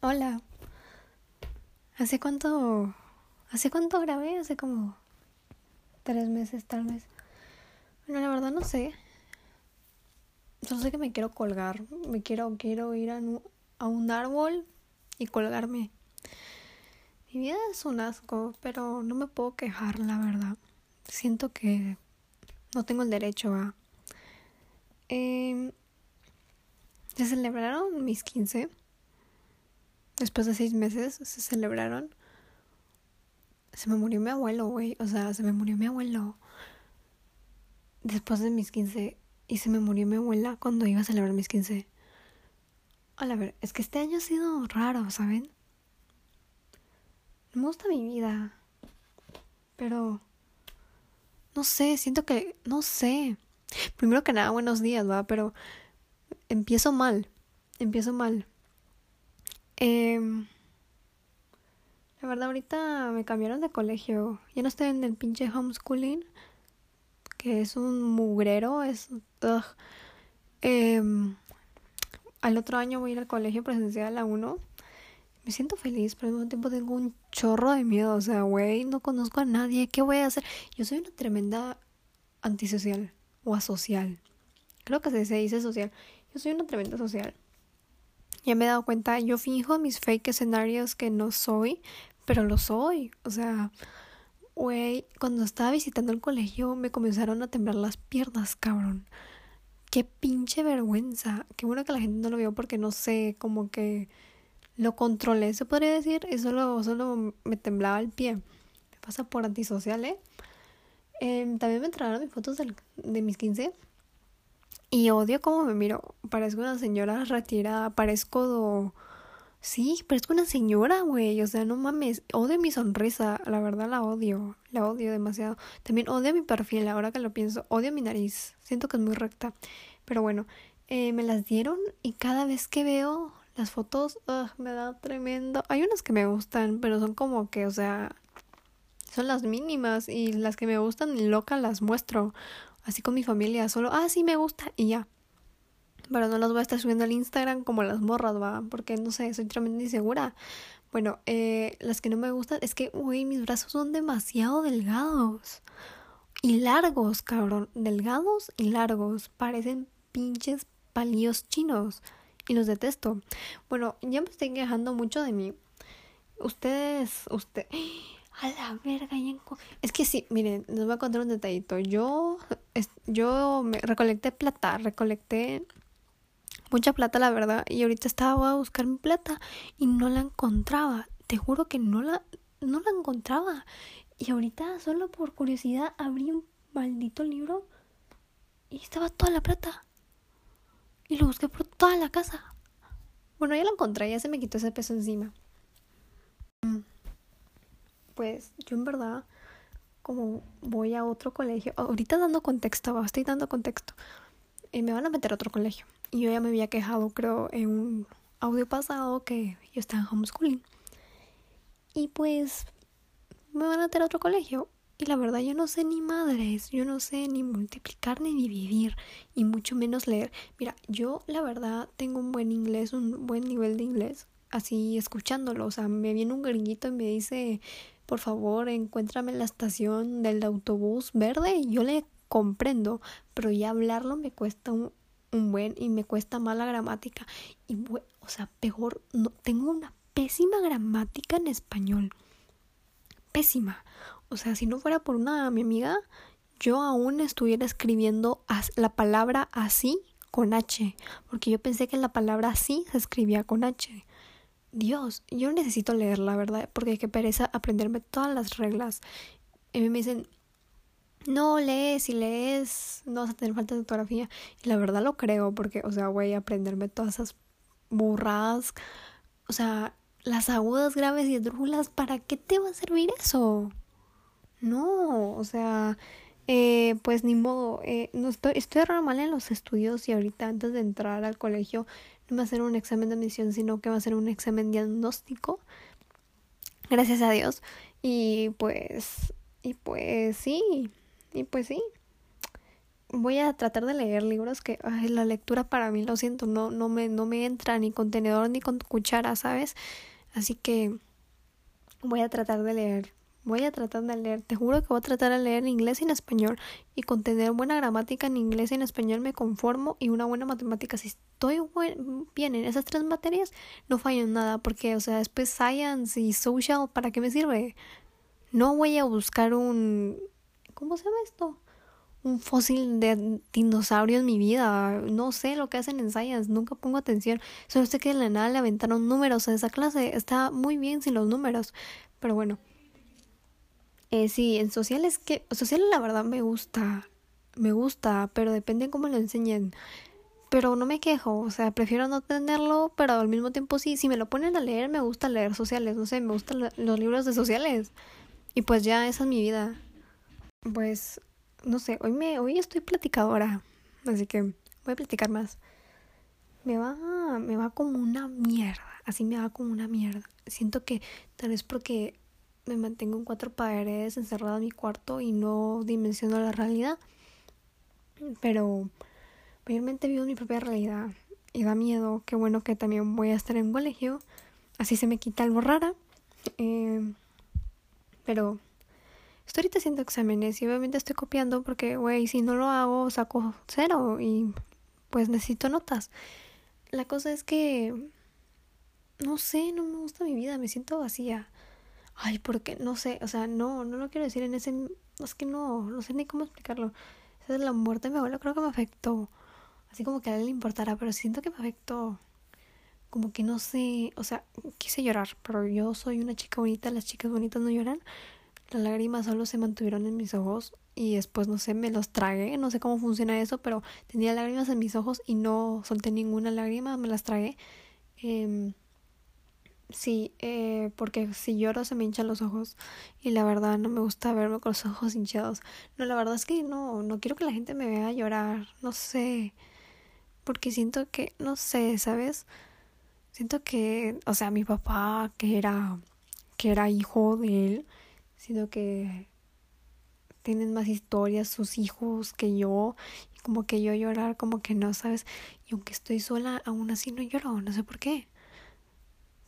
Hola. ¿Hace cuánto? ¿Hace cuánto grabé? Hace como tres meses tal vez. Bueno, la verdad no sé. Solo sé que me quiero colgar. Me quiero, quiero ir a, a un árbol y colgarme. Mi vida es un asco, pero no me puedo quejar, la verdad. Siento que no tengo el derecho a... Eh, se celebraron mis 15 después de seis meses se celebraron. Se me murió mi abuelo, güey. O sea, se me murió mi abuelo. Después de mis 15. Y se me murió mi abuela cuando iba a celebrar mis 15. A ver, es que este año ha sido raro, ¿saben? me gusta mi vida. Pero... No sé, siento que... No sé. Primero que nada, buenos días, ¿va? Pero... Empiezo mal. Empiezo mal. Eh, la verdad, ahorita me cambiaron de colegio. Ya no estoy en el pinche homeschooling, que es un mugrero. Es. Eh, al otro año voy a ir al colegio presencial a 1. Me siento feliz, pero al mismo tiempo tengo un chorro de miedo. O sea, güey, no conozco a nadie. ¿Qué voy a hacer? Yo soy una tremenda antisocial o asocial. Creo que se dice social. Yo soy una tremenda social. Ya me he dado cuenta, yo fijo mis fake escenarios que no soy, pero lo soy. O sea, güey, cuando estaba visitando el colegio me comenzaron a temblar las piernas, cabrón. Qué pinche vergüenza. Qué bueno que la gente no lo vio porque no sé, como que lo controlé, se podría decir, y solo, solo me temblaba el pie. Me pasa por antisocial, ¿eh? Em, también me entraron mis fotos de mis 15 y odio cómo me miro. Parezco una señora retirada. Parezco. Sí, parezco una señora, güey. O sea, no mames. Odio mi sonrisa. La verdad la odio. La odio demasiado. También odio mi perfil. Ahora que lo pienso. Odio mi nariz. Siento que es muy recta. Pero bueno. Eh, me las dieron y cada vez que veo las fotos, me da tremendo. Hay unas que me gustan, pero son como que, o sea, son las mínimas y las que me gustan loca las muestro así con mi familia, solo, ah, sí me gusta y ya. Pero no las voy a estar subiendo al Instagram como las morras, va, porque no sé, soy tremenda insegura. Bueno, eh, las que no me gustan es que, uy, mis brazos son demasiado delgados. Y largos, cabrón. Delgados y largos. Parecen pinches palillos chinos. Y los detesto. Bueno, ya me estoy quejando mucho de mí. Ustedes, usted, a la verga, es que sí, miren, les voy a contar un detallito. Yo, yo me recolecté plata, recolecté mucha plata, la verdad, y ahorita estaba a buscar mi plata y no la encontraba. Te juro que no la, no la encontraba. Y ahorita, solo por curiosidad, abrí un maldito libro y estaba toda la plata. Y lo busqué por toda la casa. Bueno, ya lo encontré, ya se me quitó ese peso encima pues yo en verdad, como voy a otro colegio, ahorita dando contexto, estoy dando contexto, eh, me van a meter a otro colegio. Y yo ya me había quejado, creo, en un audio pasado que yo estaba en homeschooling. Y pues me van a meter a otro colegio. Y la verdad yo no sé ni madres, yo no sé ni multiplicar ni dividir, y mucho menos leer. Mira, yo la verdad tengo un buen inglés, un buen nivel de inglés, así escuchándolo. O sea, me viene un gringuito y me dice, por favor, encuéntrame la estación del autobús verde yo le comprendo, pero ya hablarlo me cuesta un, buen y me cuesta mala gramática. Y, o sea, peor, no, tengo una pésima gramática en español. Pésima. O sea, si no fuera por una mi amiga, yo aún estuviera escribiendo la palabra así con H, porque yo pensé que la palabra así se escribía con H. Dios, yo necesito leer, la verdad, porque qué pereza aprenderme todas las reglas. Y me dicen, no lees, si lees, no vas a tener falta de ortografía. Y la verdad lo creo, porque, o sea, a aprenderme todas esas burradas, o sea, las agudas, graves y esdrújulas, ¿para qué te va a servir eso? No, o sea, eh, pues ni modo, eh, no estoy, estoy mal en los estudios y ahorita antes de entrar al colegio no va a ser un examen de admisión, sino que va a ser un examen diagnóstico. Gracias a Dios. Y pues, y pues sí, y pues sí. voy a tratar de leer libros que la lectura para mí, lo siento, no, no, me, no me entra ni con tenedor ni con cuchara, ¿sabes? Así que voy a tratar de leer. Voy a tratar de leer, te juro que voy a tratar de leer en inglés y en español y con tener buena gramática en inglés y en español me conformo y una buena matemática. Si estoy bien en esas tres materias, no fallo en nada porque, o sea, después science y social, ¿para qué me sirve? No voy a buscar un... ¿Cómo se llama esto? un fósil de dinosaurio en mi vida. No sé lo que hacen en Science, nunca pongo atención. Solo sé que en la nada le aventaron números a esa clase. Está muy bien sin los números. Pero bueno. Eh, sí, en sociales que... Sociales la verdad me gusta. Me gusta, pero depende cómo lo enseñen. Pero no me quejo, o sea, prefiero no tenerlo, pero al mismo tiempo sí, si me lo ponen a leer, me gusta leer sociales, no sé, me gustan los libros de sociales. Y pues ya, esa es mi vida. Pues no sé, hoy me hoy estoy platicadora, así que voy a platicar más. Me va me va como una mierda, así me va como una mierda. Siento que tal vez porque me mantengo en cuatro paredes encerrada en mi cuarto y no dimensiono la realidad. Pero mayormente vivo mi propia realidad y da miedo. Qué bueno que también voy a estar en colegio. Así se me quita algo rara. Eh, pero Estoy ahorita haciendo exámenes y obviamente estoy copiando porque, güey, si no lo hago saco cero y pues necesito notas. La cosa es que, no sé, no me gusta mi vida, me siento vacía. Ay, porque, no sé, o sea, no, no lo quiero decir en ese, es que no, no sé ni cómo explicarlo. Esa es la muerte de mi abuelo, creo que me afectó. Así como que a él le importara, pero siento que me afectó. Como que no sé, o sea, quise llorar, pero yo soy una chica bonita, las chicas bonitas no lloran. Las lágrimas solo se mantuvieron en mis ojos y después, no sé, me los tragué. No sé cómo funciona eso, pero tenía lágrimas en mis ojos y no solté ninguna lágrima, me las tragué. Eh, sí, eh, porque si lloro se me hinchan los ojos y la verdad no me gusta verme con los ojos hinchados. No, la verdad es que no, no quiero que la gente me vea llorar, no sé, porque siento que, no sé, ¿sabes? Siento que, o sea, mi papá, que era, que era hijo de él, sino que tienen más historias sus hijos que yo y como que yo llorar como que no sabes y aunque estoy sola aún así no lloro no sé por qué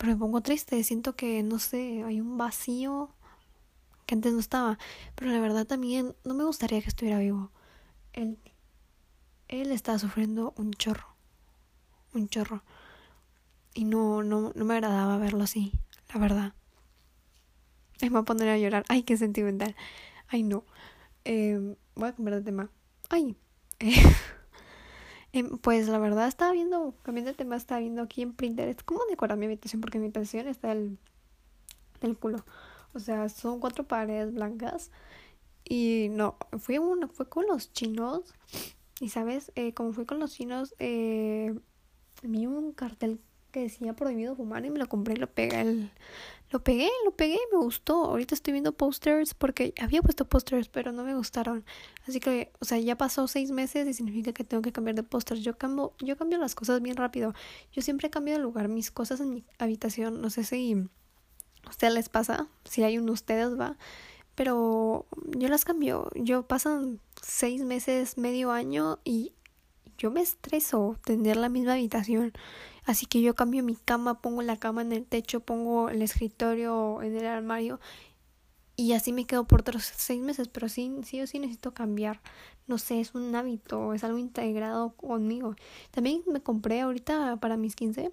pero me pongo triste siento que no sé hay un vacío que antes no estaba pero la verdad también no me gustaría que estuviera vivo él él estaba sufriendo un chorro un chorro y no no no me agradaba verlo así la verdad me va a poner a llorar. Ay, qué sentimental. Ay, no. Eh, voy a cambiar de tema. Ay. Eh, pues la verdad estaba viendo, cambiando de tema, estaba viendo aquí en Pinterest cómo decorar mi habitación, porque mi habitación está del, del culo. O sea, son cuatro paredes blancas. Y no, fui, uno, fue con los chinos. Y sabes, eh, como fui con los chinos, eh, vi un cartel que decía prohibido fumar y me lo compré y lo pegué el, lo pegué, lo pegué me gustó. Ahorita estoy viendo posters porque había puesto posters, pero no me gustaron. Así que, o sea, ya pasó seis meses y significa que tengo que cambiar de posters. Yo cambio, yo cambio las cosas bien rápido. Yo siempre cambio de lugar mis cosas en mi habitación. No sé si a ustedes les pasa, si hay uno ustedes va. Pero yo las cambio. Yo pasan seis meses, medio año y yo me estreso tener la misma habitación. Así que yo cambio mi cama, pongo la cama en el techo, pongo el escritorio en el armario y así me quedo por otros seis meses, pero sí, sí o sí necesito cambiar. No sé, es un hábito, es algo integrado conmigo. También me compré ahorita para mis 15,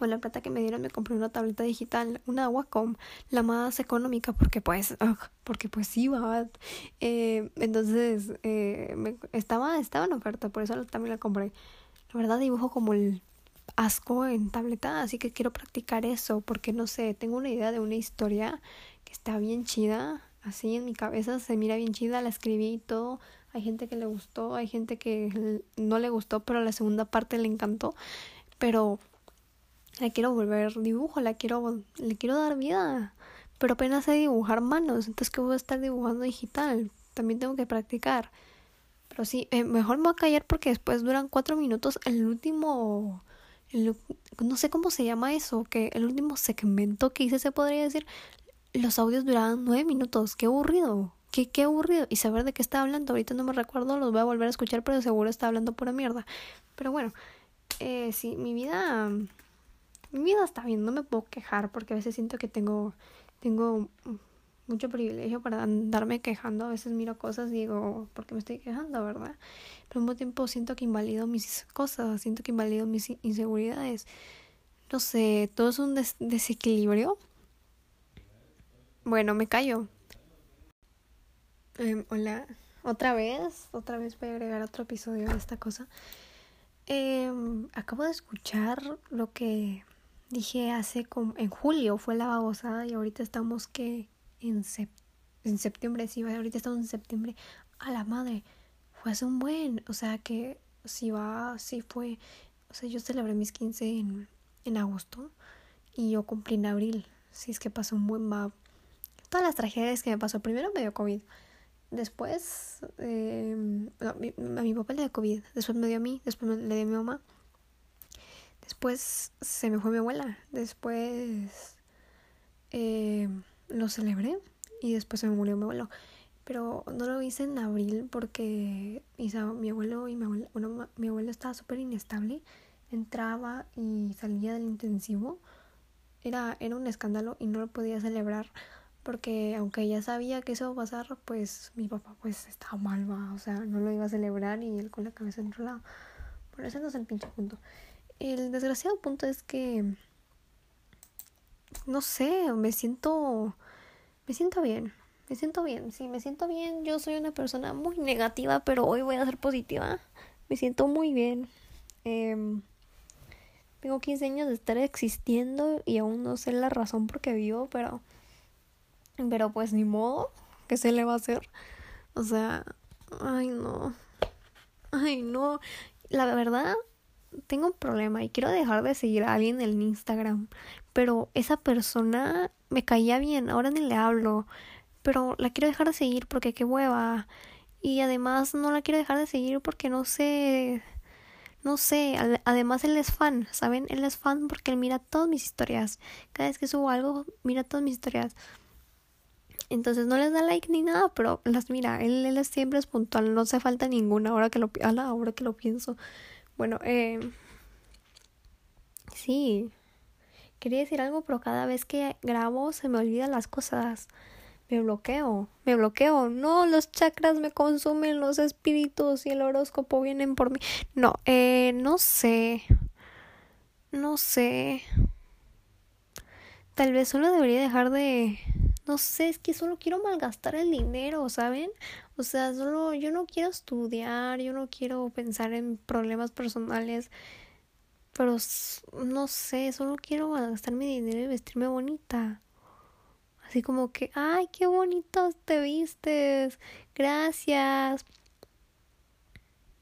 con la plata que me dieron me compré una tableta digital, una Wacom, la más económica, porque pues, porque pues va. Eh, entonces, eh, me, estaba, estaba en oferta, por eso también la compré. La verdad dibujo como el asco en tableta, así que quiero practicar eso porque no sé, tengo una idea de una historia que está bien chida, así en mi cabeza se mira bien chida, la escribí y todo. Hay gente que le gustó, hay gente que no le gustó, pero la segunda parte le encantó. Pero la quiero volver dibujo, la quiero, le quiero dar vida. Pero apenas sé dibujar manos, entonces que voy a estar dibujando digital. También tengo que practicar. Pero sí, eh, mejor me voy a callar porque después duran cuatro minutos el último no sé cómo se llama eso, que el último segmento que hice se podría decir, los audios duraban nueve minutos, qué aburrido, qué, qué aburrido. Y saber de qué está hablando, ahorita no me recuerdo, los voy a volver a escuchar, pero seguro está hablando pura mierda. Pero bueno, eh, sí, mi vida, mi vida está bien, no me puedo quejar porque a veces siento que tengo, tengo mucho privilegio para andarme quejando. A veces miro cosas y digo, ¿por qué me estoy quejando, verdad? Pero al mismo tiempo siento que invalido mis cosas, siento que invalido mis inseguridades. No sé, todo es un desequilibrio. Bueno, me callo. Em, hola, otra vez, otra vez voy a agregar otro episodio de esta cosa. Em, acabo de escuchar lo que dije hace como en julio, fue la babosada y ahorita estamos que en, en septiembre, sí, ahorita estamos en septiembre. A la madre, fue hace un buen, o sea que si va, si fue, o sea, yo celebré mis 15 en, en agosto y yo cumplí en abril, si es que pasó un buen va. Todas las tragedias que me pasó, primero me dio COVID, después eh, a, mi, papá le dio COVID, después me dio a mí, después le dio a mi mamá, después se me fue mi abuela, después... Eh, lo celebré y después se me murió mi abuelo. Pero no lo hice en abril porque mi abuelo y mi bueno, mi abuelo estaba súper inestable. Entraba y salía del intensivo. Era, era un escándalo y no lo podía celebrar porque aunque ya sabía que eso iba a pasar, pues mi papá pues estaba mal, o sea, no lo iba a celebrar y él con la cabeza en otro lado. Por eso no es el pinche punto. El desgraciado punto es que no sé, me siento, me siento bien, me siento bien, sí, me siento bien. Yo soy una persona muy negativa, pero hoy voy a ser positiva. Me siento muy bien. Eh, tengo 15 años de estar existiendo y aún no sé la razón por qué vivo, pero, pero pues ni modo, ¿qué se le va a hacer? O sea, ay no, ay no, la verdad tengo un problema y quiero dejar de seguir a alguien en Instagram, pero esa persona me caía bien, ahora ni le hablo, pero la quiero dejar de seguir porque qué hueva. Y además no la quiero dejar de seguir porque no sé, no sé, además él es fan, ¿saben? Él es fan porque él mira todas mis historias. Cada vez que subo algo, mira todas mis historias. Entonces no les da like ni nada, pero las mira, él, él siempre es puntual, no hace falta ninguna ahora que lo, ahora que lo pienso. Bueno, eh, sí, quería decir algo, pero cada vez que grabo se me olvidan las cosas. Me bloqueo, me bloqueo. No, los chakras me consumen, los espíritus y el horóscopo vienen por mí. No, eh, no sé. No sé. Tal vez solo debería dejar de... No sé, es que solo quiero malgastar el dinero, ¿saben? O sea, solo yo no quiero estudiar, yo no quiero pensar en problemas personales, pero no sé, solo quiero gastar mi dinero y vestirme bonita. Así como que, ay, qué bonito te vistes, gracias.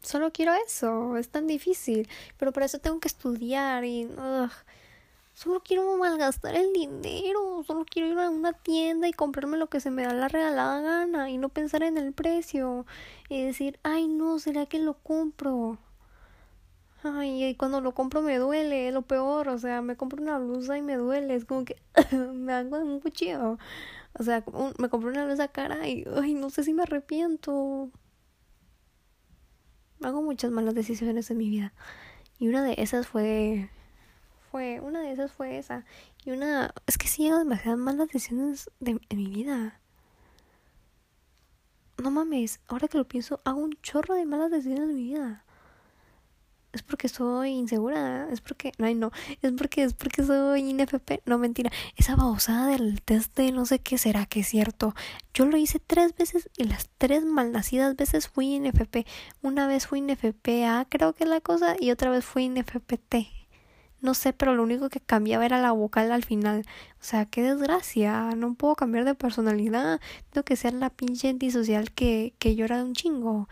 Solo quiero eso, es tan difícil, pero para eso tengo que estudiar y... Solo quiero malgastar el dinero, solo quiero ir a una tienda y comprarme lo que se me da la regalada gana y no pensar en el precio y decir, ay no, ¿será que lo compro? Ay, y cuando lo compro me duele, lo peor, o sea, me compro una blusa y me duele, es como que me hago un cuchillo. O sea, me compré una blusa cara y, ay, no sé si me arrepiento. Hago muchas malas decisiones en mi vida. Y una de esas fue fue, una de esas fue esa. Y una, es que sí hago demasiadas malas decisiones de, mi vida. No mames, ahora que lo pienso, hago un chorro de malas decisiones en mi vida. Es porque soy insegura, es porque, ay no, es porque, es porque soy INFP, no mentira, esa babosada del test de no sé qué será que es cierto. Yo lo hice tres veces y las tres malnacidas veces fui INFP. Una vez fui INFPA, creo que es la cosa, y otra vez fui INFPT. No sé, pero lo único que cambiaba era la vocal al final. O sea, qué desgracia. No puedo cambiar de personalidad. Tengo que ser la pinche antisocial que, que llora de un chingo.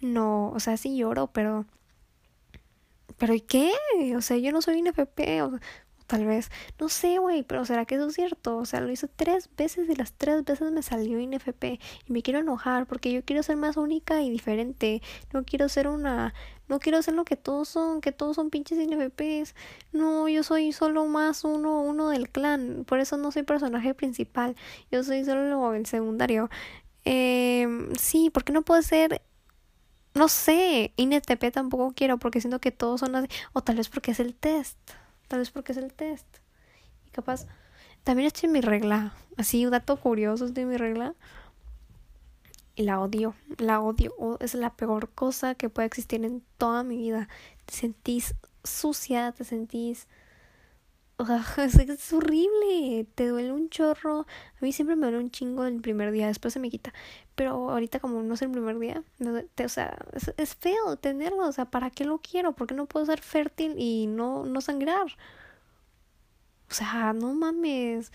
No, o sea, sí lloro, pero... ¿Pero y qué? O sea, yo no soy un. O, tal vez. No sé, güey, pero ¿será que eso es cierto? O sea, lo hice tres veces y las tres veces me salió INFP y me quiero enojar porque yo quiero ser más única y diferente. No quiero ser una... No quiero ser lo que todos son, que todos son pinches INFPs. No, yo soy solo más uno, uno del clan. Por eso no soy personaje principal. Yo soy solo el secundario. Eh, sí, porque no puede ser no sé, INTP tampoco quiero porque siento que todos son así. O tal vez porque es el test. Tal vez porque es el test. Y capaz. También estoy en mi regla. Así, un dato curioso, estoy en mi regla. Y la odio. La odio. Es la peor cosa que puede existir en toda mi vida. Te sentís sucia, te sentís es, horrible, te duele un chorro. A mí siempre me duele un chingo el primer día, después se me quita. Pero ahorita como no es el primer día, o sea, es, feo tenerlo, o sea, ¿para qué lo quiero? ¿Por qué no puedo ser fértil y no, no sangrar? O sea, no mames,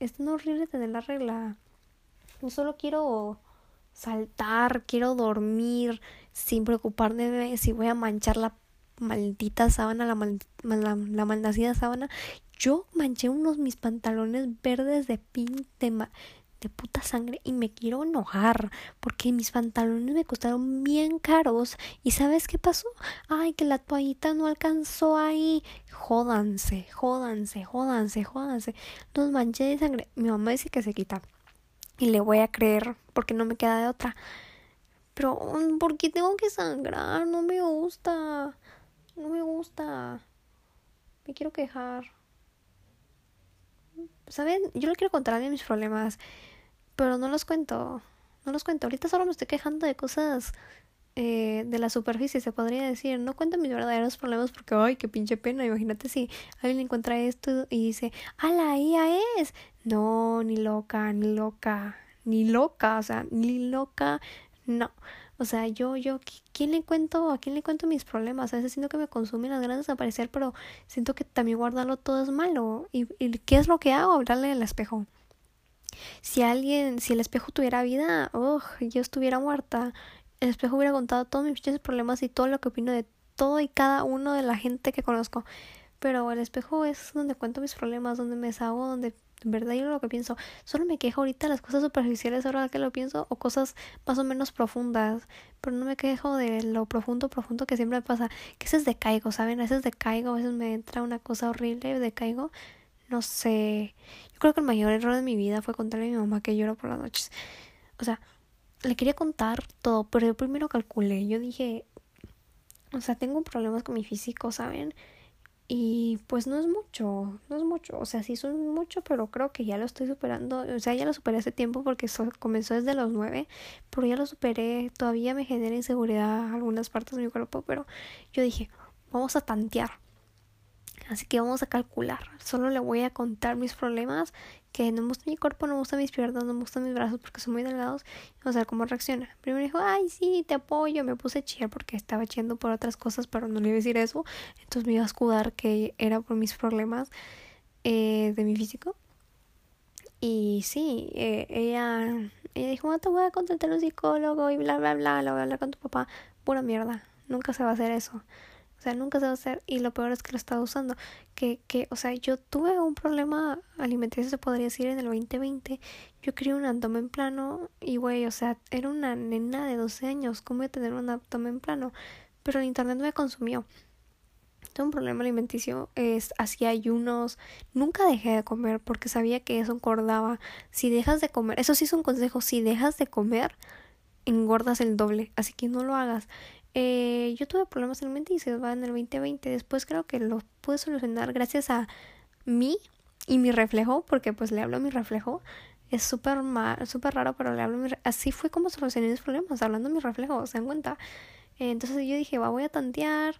es tan horrible tener la regla. No solo quiero saltar, quiero dormir sin preocuparme de si voy a manchar la maldita sábana, la, mal, la, la sábana. Yo manché unos mis pantalones verdes de pin de, de puta sangre y me quiero enojar porque mis pantalones me costaron bien caros y ¿sabes qué pasó? Ay, que la toallita no alcanzó ahí. Jódanse, jódanse, jódanse, jódanse. Los manché de sangre. Mi mamá dice que se quita y le voy a creer porque no me queda de otra. Pero, ¿por qué tengo que sangrar? No me gusta. No me gusta. Me quiero quejar. ¿Saben? Yo le quiero contar a mis problemas, pero no los cuento. No los cuento. Ahorita solo me estoy quejando de cosas eh, de la superficie, se podría decir. No cuento mis verdaderos problemas porque, ay, qué pinche pena. Imagínate si alguien encuentra esto y dice, ¡Hala, ella es! No, ni loca, ni loca, ni loca, o sea, ni loca, no. O sea, yo, yo, ¿quién le cuento? ¿A quién le cuento mis problemas? A veces siento que me consumen las ganas de desaparecer, pero siento que también guardarlo todo es malo. ¿Y, y qué es lo que hago? Hablarle al espejo. Si alguien, si el espejo tuviera vida, oh, yo estuviera muerta. El espejo hubiera contado todos mis problemas y todo lo que opino de todo y cada uno de la gente que conozco. Pero el espejo es donde cuento mis problemas, donde me deshago, donde en verdad yo lo que pienso, solo me quejo ahorita las cosas superficiales ahora que lo pienso o cosas más o menos profundas, pero no me quejo de lo profundo, profundo que siempre me pasa, que a veces decaigo, ¿saben? A veces decaigo, a veces me entra una cosa horrible, decaigo, no sé, yo creo que el mayor error de mi vida fue contarle a mi mamá que lloro por las noches, o sea, le quería contar todo, pero yo primero calculé, yo dije, o sea, tengo problemas con mi físico, ¿saben? Y pues no es mucho, no es mucho, o sea, sí son mucho, pero creo que ya lo estoy superando, o sea, ya lo superé hace tiempo porque comenzó desde los nueve, pero ya lo superé, todavía me genera inseguridad algunas partes de mi cuerpo, pero yo dije, vamos a tantear, Así que vamos a calcular. Solo le voy a contar mis problemas, que no me gusta mi cuerpo, no me gustan mis piernas, no me gustan mis brazos porque son muy delgados. Vamos a ver cómo reacciona. Primero dijo, ay, sí, te apoyo. Me puse a chillar porque estaba chillando por otras cosas, pero no le iba a decir eso. Entonces me iba a escudar que era por mis problemas eh, de mi físico. Y sí, eh, ella, ella dijo, no te voy a contratar un psicólogo y bla, bla, bla, lo voy a hablar con tu papá. Pura mierda. Nunca se va a hacer eso. Sea, nunca se va a hacer y lo peor es que lo estaba usando. Que, que, o sea, yo tuve un problema alimenticio, se podría decir, en el 2020. Yo quería un abdomen plano y, güey, o sea, era una nena de 12 años. ¿Cómo voy a tener un abdomen plano? Pero el internet me consumió. Tengo un problema alimenticio, es, hacía ayunos, nunca dejé de comer porque sabía que eso engordaba. Si dejas de comer, eso sí es un consejo, si dejas de comer, engordas el doble, así que no lo hagas. Eh, yo tuve problemas en el mente y se va en el 2020. Después creo que lo pude solucionar gracias a mí y mi reflejo, porque pues le hablo a mi reflejo. Es súper súper raro, pero le hablo a mi Así fue como solucioné mis problemas, hablando a mi reflejo, ¿se dan cuenta? entonces yo dije, va, voy a tantear.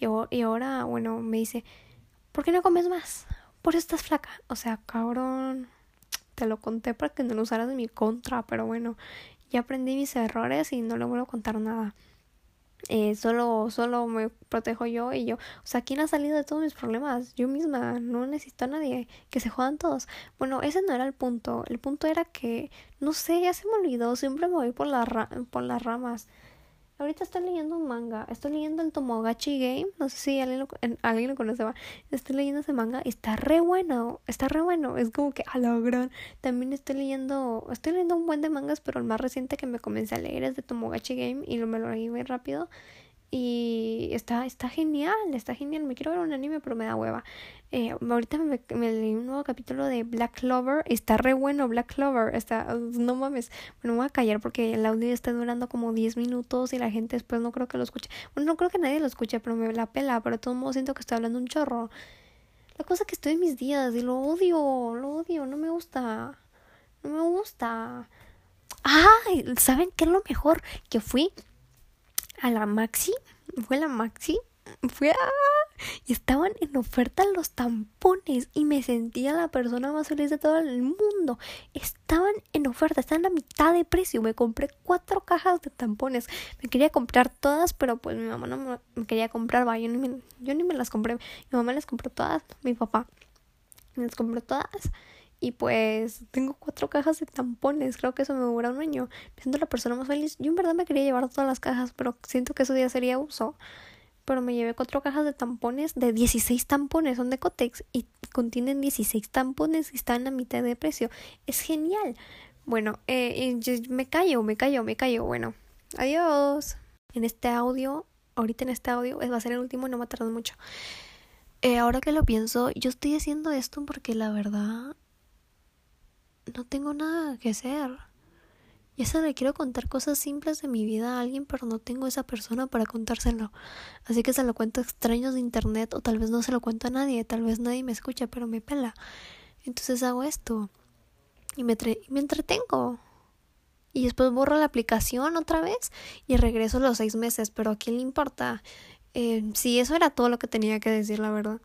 Y, y ahora, bueno, me dice, ¿por qué no comes más? Por eso estás flaca. O sea, cabrón, te lo conté para que no lo usaras de mi contra, pero bueno, ya aprendí mis errores y no le vuelvo a contar nada eh, solo, solo me protejo yo y yo. O sea, ¿quién ha salido de todos mis problemas? Yo misma, no necesito a nadie, que se jodan todos. Bueno, ese no era el punto. El punto era que, no sé, ya se me olvidó, siempre me voy por, la por las ramas. Ahorita estoy leyendo un manga. Estoy leyendo el Tomogachi Game. No sé si alguien lo, alguien lo conoce. Estoy leyendo ese manga. Está re bueno. Está re bueno. Es como que a la gran. También estoy leyendo. Estoy leyendo un buen de mangas. Pero el más reciente que me comencé a leer es de Tomogachi Game. Y lo, me lo leí muy rápido. Y está, está genial, está genial. Me quiero ver un anime, pero me da hueva. Eh, ahorita me, leí un nuevo capítulo de Black Clover. Está re bueno Black Clover. Está, no mames. Bueno, me voy a callar porque el audio está durando como 10 minutos y la gente después no creo que lo escuche. Bueno, no creo que nadie lo escuche, pero me la pela. Pero de todos modos siento que estoy hablando un chorro. La cosa que estoy en mis días y lo odio, lo odio, no me gusta. No me gusta. ¡Ay! ¿Saben qué es lo mejor? Que fui a la Maxi. Fue a la Maxi. Fui a... Y estaban en oferta los tampones y me sentía la persona más feliz de todo el mundo. Estaban en oferta, estaban a mitad de precio. Me compré cuatro cajas de tampones. Me quería comprar todas, pero pues mi mamá no me quería comprar. Va, yo, ni me, yo ni me las compré. Mi mamá las compró todas, mi papá me las compró todas. Y pues tengo cuatro cajas de tampones. Creo que eso me dura un año. Me siento la persona más feliz. Yo en verdad me quería llevar todas las cajas, pero siento que eso ya sería uso. Pero me llevé cuatro cajas de tampones, de 16 tampones, son de Cotex y contienen 16 tampones y están a mitad de precio. Es genial. Bueno, eh, me callo, me callo, me callo. Bueno, adiós. En este audio, ahorita en este audio, va a ser el último no va a tardar mucho. Eh, ahora que lo pienso, yo estoy haciendo esto porque la verdad no tengo nada que hacer. Y eso le quiero contar cosas simples de mi vida a alguien, pero no tengo esa persona para contárselo. Así que se lo cuento a extraños de internet o tal vez no se lo cuento a nadie, tal vez nadie me escucha, pero me pela. Entonces hago esto y me, me entretengo. Y después borro la aplicación otra vez y regreso los seis meses, pero ¿a quién le importa? Eh, sí, eso era todo lo que tenía que decir, la verdad.